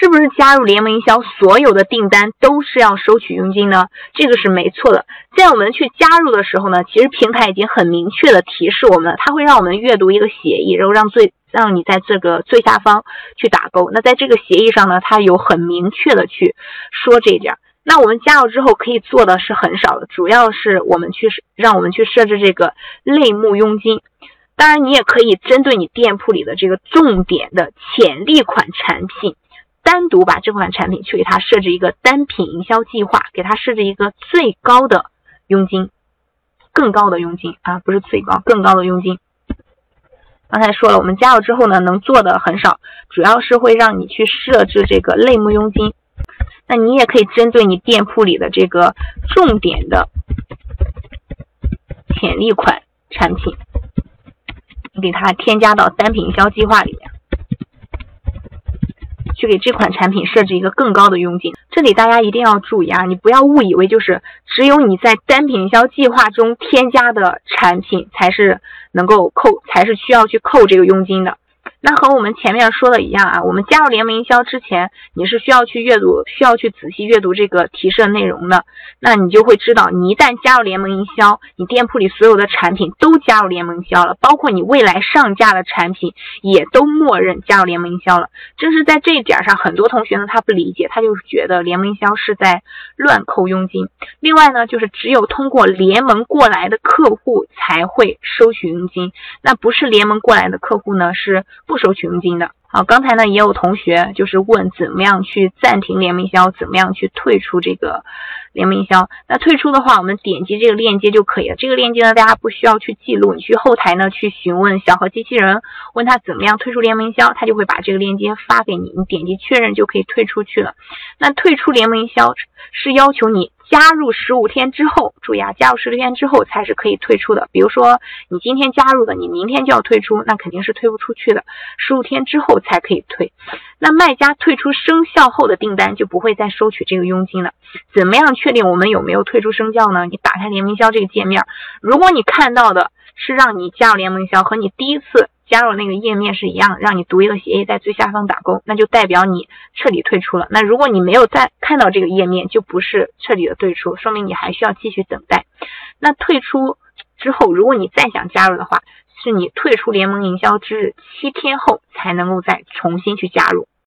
是不是加入联盟营销，所有的订单都是要收取佣金呢？这个是没错的。在我们去加入的时候呢，其实平台已经很明确的提示我们，它会让我们阅读一个协议，然后让最让你在这个最下方去打勾。那在这个协议上呢，它有很明确的去说这一点。那我们加入之后可以做的是很少的，主要是我们去让我们去设置这个类目佣金。当然，你也可以针对你店铺里的这个重点的潜力款产品，单独把这款产品去给它设置一个单品营销计划，给它设置一个最高的佣金，更高的佣金啊，不是最高，更高的佣金。刚才说了，我们加入之后呢，能做的很少，主要是会让你去设置这个类目佣金。那你也可以针对你店铺里的这个重点的潜力款产品，给它添加到单品营销计划里面，去给这款产品设置一个更高的佣金。这里大家一定要注意啊，你不要误以为就是只有你在单品营销计划中添加的产品才是能够扣，才是需要去扣这个佣金的。那和我们前面说的一样啊，我们加入联盟营销之前，你是需要去阅读，需要去仔细阅读这个提示的内容的。那你就会知道，你一旦加入联盟营销，你店铺里所有的产品都加入联盟营销了，包括你未来上架的产品也都默认加入联盟营销了。正是在这一点上，很多同学呢他不理解，他就觉得联盟营销是在乱扣佣金。另外呢，就是只有通过联盟过来的客户才会收取佣金，那不是联盟过来的客户呢是。不收取佣金的。好，刚才呢也有同学就是问怎么样去暂停联盟营销，怎么样去退出这个联盟营销。那退出的话，我们点击这个链接就可以了。这个链接呢，大家不需要去记录，你去后台呢去询问小何机器人，问他怎么样退出联盟营销，他就会把这个链接发给你，你点击确认就可以退出去了。那退出联盟营销是要求你。加入十五天之后，注意啊，加入十五天之后才是可以退出的。比如说你今天加入的，你明天就要退出，那肯定是退不出去的。十五天之后才可以退。那卖家退出生效后的订单就不会再收取这个佣金了。怎么样确定我们有没有退出生效呢？你打开联盟销这个界面，如果你看到的是让你加入联盟销和你第一次。加入那个页面是一样，让你读一个协议，在最下方打勾，那就代表你彻底退出了。那如果你没有再看到这个页面，就不是彻底的退出，说明你还需要继续等待。那退出之后，如果你再想加入的话，是你退出联盟营销之日七天后才能够再重新去加入。